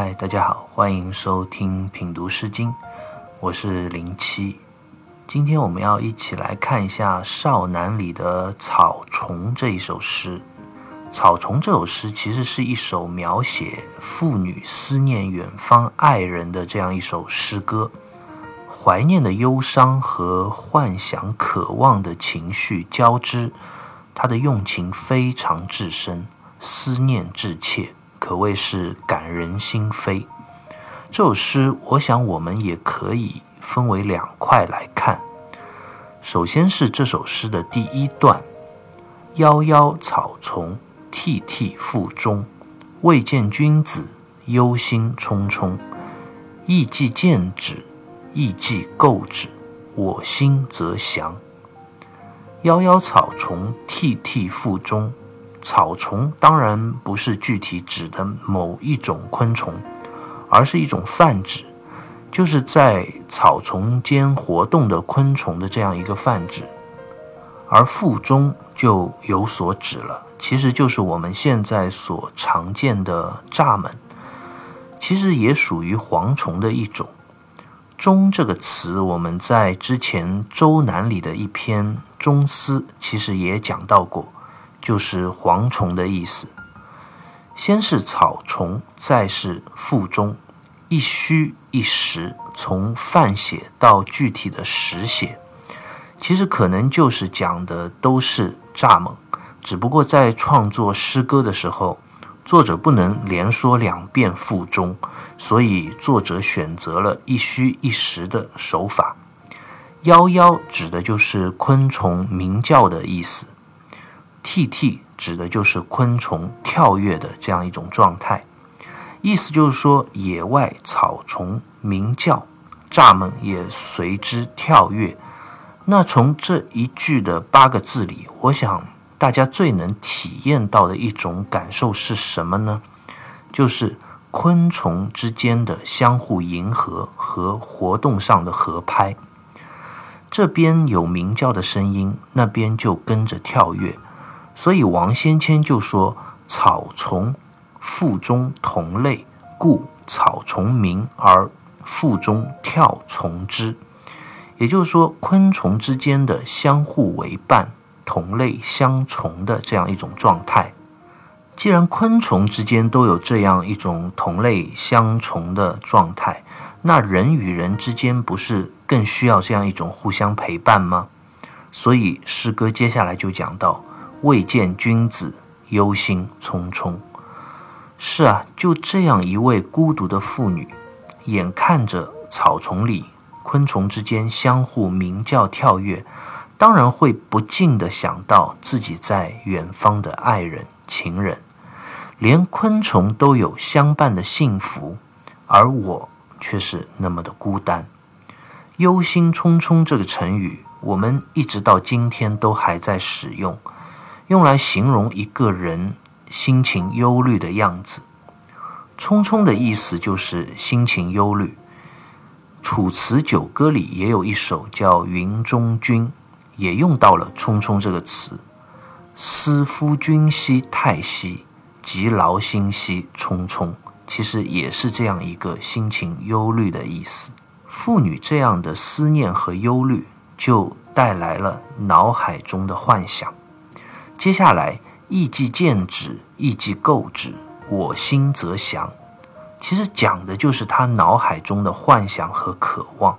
嗨，大家好，欢迎收听品读诗经，我是零七。今天我们要一起来看一下《少南》里的《草虫》这一首诗。《草虫》这首诗其实是一首描写妇女思念远方爱人的这样一首诗歌，怀念的忧伤和幻想渴望的情绪交织，它的用情非常至深，思念至切。可谓是感人心扉。这首诗，我想我们也可以分为两块来看。首先是这首诗的第一段：“夭夭草丛，涕涕腹中。未见君子，忧心忡忡。意既见止，意既构止，我心则详。夭夭草丛，涕涕腹中。”草虫当然不是具体指的某一种昆虫，而是一种泛指，就是在草丛间活动的昆虫的这样一个泛指。而腹中就有所指了，其实就是我们现在所常见的蚱蜢，其实也属于蝗虫的一种。中这个词，我们在之前《周南》里的一篇《中思》其实也讲到过。就是蝗虫的意思。先是草虫，再是腹中，一虚一实，从泛写到具体的实写，其实可能就是讲的都是蚱蜢，只不过在创作诗歌的时候，作者不能连说两遍腹中，所以作者选择了一虚一实的手法。夭夭指的就是昆虫鸣叫的意思。T T 指的就是昆虫跳跃的这样一种状态，意思就是说野外草虫鸣叫，蚱蜢也随之跳跃。那从这一句的八个字里，我想大家最能体验到的一种感受是什么呢？就是昆虫之间的相互迎合和活动上的合拍。这边有鸣叫的声音，那边就跟着跳跃。所以王先谦就说：“草丛腹中同类，故草丛鸣而腹中跳从之。”也就是说，昆虫之间的相互为伴、同类相从的这样一种状态。既然昆虫之间都有这样一种同类相从的状态，那人与人之间不是更需要这样一种互相陪伴吗？所以诗歌接下来就讲到。未见君子，忧心忡忡。是啊，就这样一位孤独的妇女，眼看着草丛里昆虫之间相互鸣叫跳跃，当然会不禁地想到自己在远方的爱人、情人。连昆虫都有相伴的幸福，而我却是那么的孤单。忧心忡忡这个成语，我们一直到今天都还在使用。用来形容一个人心情忧虑的样子，匆匆的意思就是心情忧虑。《楚辞九歌》里也有一首叫《云中君》，也用到了“匆匆”这个词。思夫君兮太息，急劳心兮匆匆，其实也是这样一个心情忧虑的意思。妇女这样的思念和忧虑，就带来了脑海中的幻想。接下来，意即见止，意即构止，我心则详。其实讲的就是他脑海中的幻想和渴望。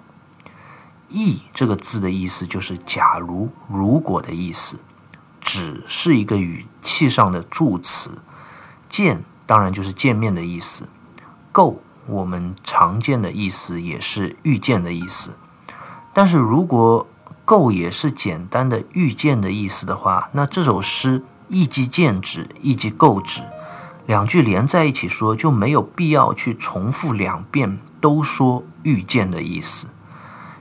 意这个字的意思就是假如、如果的意思。止是一个语气上的助词。见当然就是见面的意思。构我们常见的意思也是遇见的意思。但是如果构也是简单的遇见的意思的话，那这首诗意即见止，意即构止，两句连在一起说，就没有必要去重复两遍都说遇见的意思。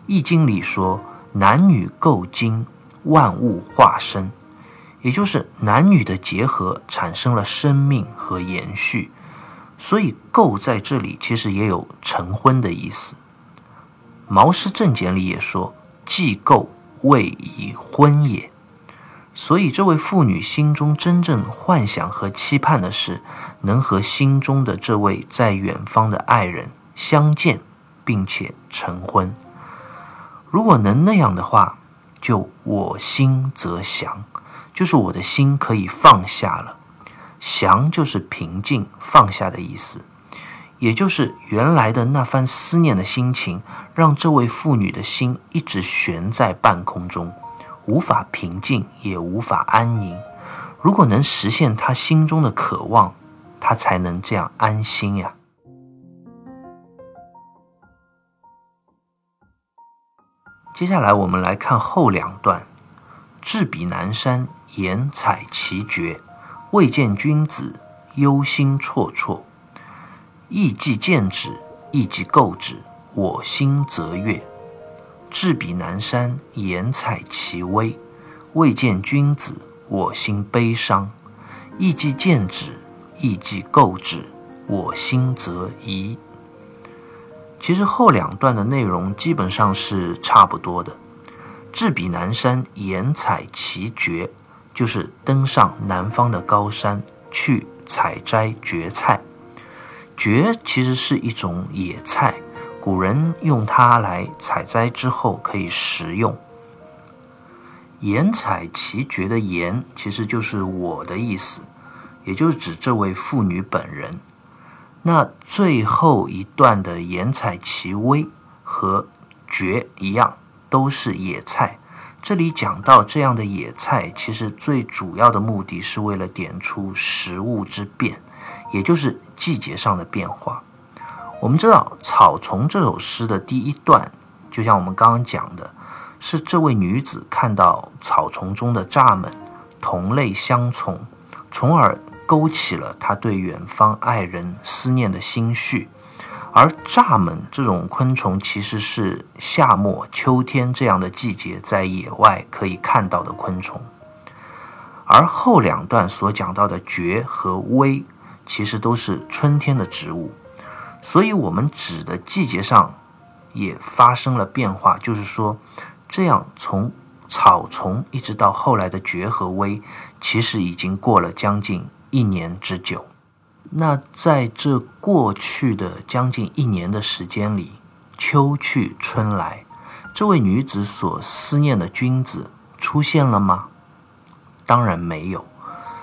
易经里说男女构精，万物化生，也就是男女的结合产生了生命和延续，所以构在这里其实也有成婚的意思。毛诗正解里也说既构。未已婚也，所以，这位妇女心中真正幻想和期盼的是，能和心中的这位在远方的爱人相见，并且成婚。如果能那样的话，就我心则祥，就是我的心可以放下了。祥就是平静、放下的意思，也就是原来的那番思念的心情，让这位妇女的心一直悬在半空中。无法平静，也无法安宁。如果能实现她心中的渴望，她才能这样安心呀。接下来我们来看后两段：至彼南山，言采其绝，未见君子，忧心忡忡。意既见止，意既构止，我心则悦。至彼南山，言采其微，未见君子，我心悲伤。意既见止，意既构止，我心则疑。其实后两段的内容基本上是差不多的。至彼南山，言采其蕨，就是登上南方的高山去采摘蕨菜。蕨其实是一种野菜。古人用它来采摘之后可以食用。言采其蕨的言其实就是我的意思，也就是指这位妇女本人。那最后一段的言采其微和蕨一样，都是野菜。这里讲到这样的野菜，其实最主要的目的是为了点出食物之变，也就是季节上的变化。我们知道《草丛》这首诗的第一段，就像我们刚刚讲的，是这位女子看到草丛中的蚱蜢同类相从，从而勾起了她对远方爱人思念的心绪。而蚱蜢这种昆虫，其实是夏末秋天这样的季节在野外可以看到的昆虫。而后两段所讲到的蕨和薇，其实都是春天的植物。所以，我们指的季节上也发生了变化，就是说，这样从草丛一直到后来的蕨和薇，其实已经过了将近一年之久。那在这过去的将近一年的时间里，秋去春来，这位女子所思念的君子出现了吗？当然没有。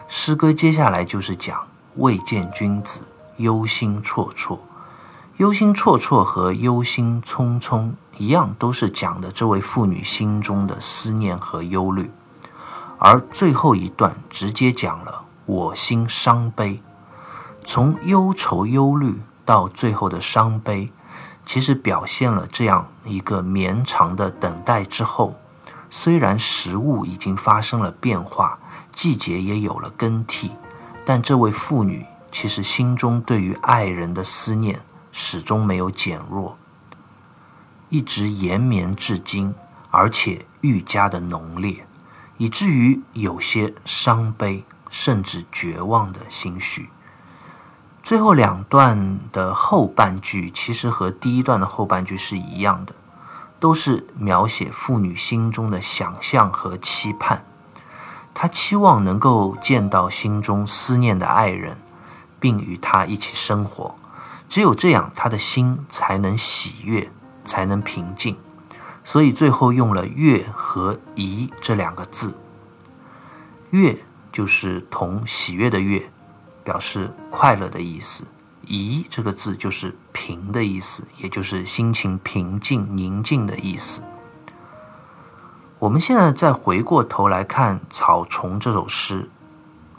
诗歌接下来就是讲未见君子，忧心忡忡。忧心忡忡和忧心忡忡一样，都是讲的这位妇女心中的思念和忧虑。而最后一段直接讲了我心伤悲，从忧愁忧虑到最后的伤悲，其实表现了这样一个绵长的等待之后，虽然食物已经发生了变化，季节也有了更替，但这位妇女其实心中对于爱人的思念。始终没有减弱，一直延绵至今，而且愈加的浓烈，以至于有些伤悲，甚至绝望的心绪。最后两段的后半句其实和第一段的后半句是一样的，都是描写妇女心中的想象和期盼。他期望能够见到心中思念的爱人，并与他一起生活。只有这样，他的心才能喜悦，才能平静。所以最后用了“悦”和“怡”这两个字。“悦”就是同喜悦的“悦”，表示快乐的意思；“怡”这个字就是平的意思，也就是心情平静、宁静的意思。我们现在再回过头来看《草丛》这首诗，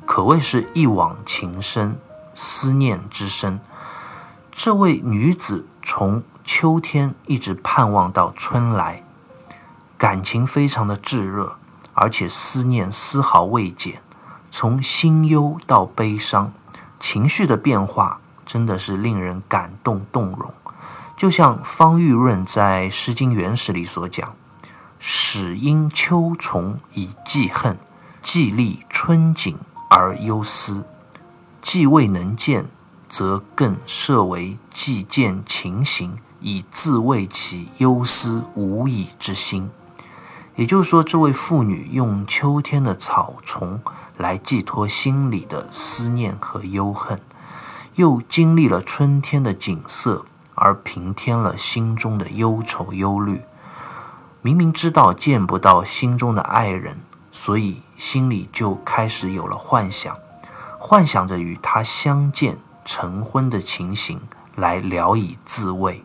可谓是一往情深，思念之深。这位女子从秋天一直盼望到春来，感情非常的炙热，而且思念丝毫未减。从心忧到悲伤，情绪的变化真的是令人感动动容。就像方玉润在《诗经原始》里所讲：“始因秋虫以记恨，既历春景而忧思，既未能见。”则更设为既见情形，以自慰其忧思无已之心。也就是说，这位妇女用秋天的草丛来寄托心里的思念和忧恨，又经历了春天的景色，而平添了心中的忧愁忧虑。明明知道见不到心中的爱人，所以心里就开始有了幻想，幻想着与他相见成婚的情形，来聊以自慰。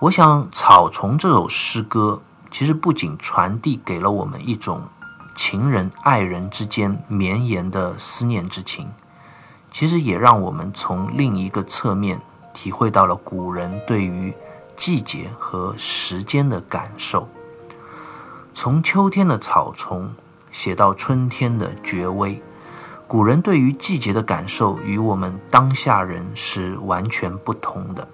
我想，《草丛》这首诗歌其实不仅传递给了我们一种情人爱人之间绵延的思念之情，其实也让我们从另一个侧面体会到了古人对于季节和时间的感受。从秋天的草丛写到春天的绝微，古人对于季节的感受与我们当下人是完全不同的。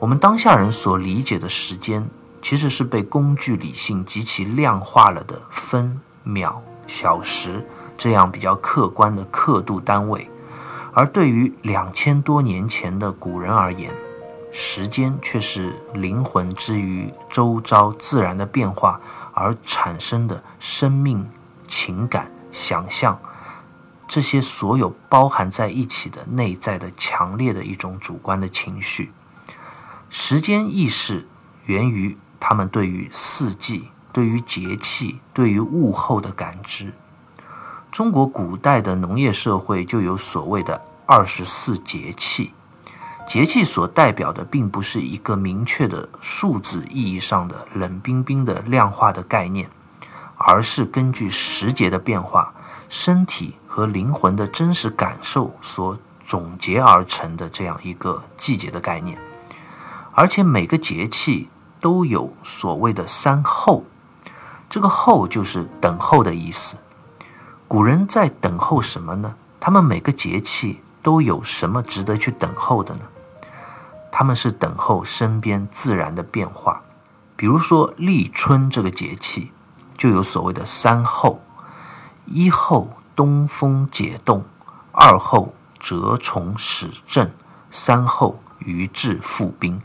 我们当下人所理解的时间，其实是被工具理性极其量化了的分秒小时这样比较客观的刻度单位，而对于两千多年前的古人而言，时间却是灵魂之于周遭自然的变化而产生的生命、情感、想象这些所有包含在一起的内在的强烈的一种主观的情绪。时间意识源于他们对于四季、对于节气、对于物候的感知。中国古代的农业社会就有所谓的二十四节气，节气所代表的并不是一个明确的数字意义上的冷冰冰的量化的概念，而是根据时节的变化、身体和灵魂的真实感受所总结而成的这样一个季节的概念。而且每个节气都有所谓的三候，这个候就是等候的意思。古人在等候什么呢？他们每个节气都有什么值得去等候的呢？他们是等候身边自然的变化。比如说立春这个节气，就有所谓的三候：一候东风解冻，二候蛰虫始振，三候鱼至复冰。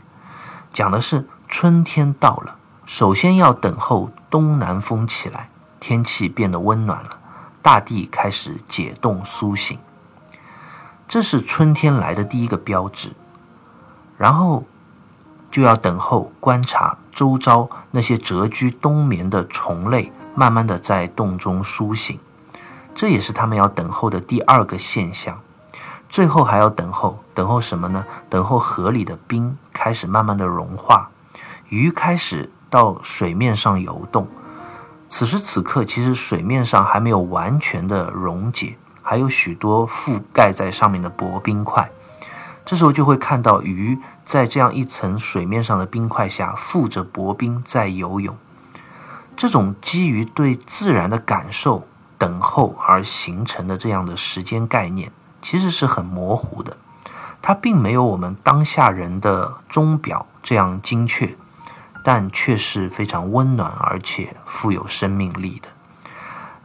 讲的是春天到了，首先要等候东南风起来，天气变得温暖了，大地开始解冻苏醒，这是春天来的第一个标志。然后就要等候观察周遭那些蛰居冬眠的虫类，慢慢的在洞中苏醒，这也是他们要等候的第二个现象。最后还要等候，等候什么呢？等候河里的冰开始慢慢的融化，鱼开始到水面上游动。此时此刻，其实水面上还没有完全的溶解，还有许多覆盖在上面的薄冰块。这时候就会看到鱼在这样一层水面上的冰块下，附着薄冰在游泳。这种基于对自然的感受、等候而形成的这样的时间概念。其实是很模糊的，它并没有我们当下人的钟表这样精确，但却是非常温暖而且富有生命力的。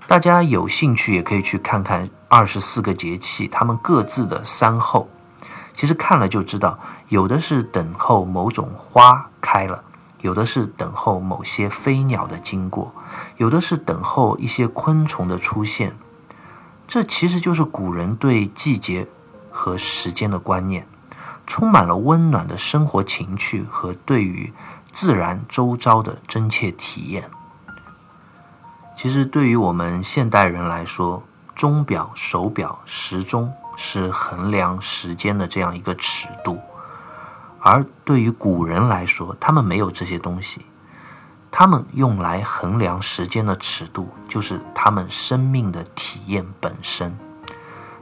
大家有兴趣也可以去看看二十四个节气，他们各自的三候。其实看了就知道，有的是等候某种花开了，有的是等候某些飞鸟的经过，有的是等候一些昆虫的出现。这其实就是古人对季节和时间的观念，充满了温暖的生活情趣和对于自然周遭的真切体验。其实对于我们现代人来说，钟表、手表、时钟是衡量时间的这样一个尺度，而对于古人来说，他们没有这些东西。他们用来衡量时间的尺度，就是他们生命的体验本身。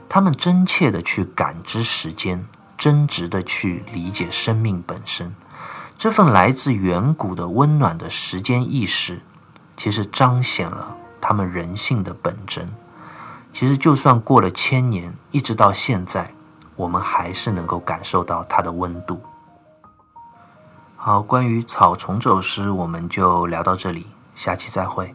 他们真切的去感知时间，真挚的去理解生命本身。这份来自远古的温暖的时间意识，其实彰显了他们人性的本真。其实，就算过了千年，一直到现在，我们还是能够感受到它的温度。好，关于《草丛》这首诗，我们就聊到这里，下期再会。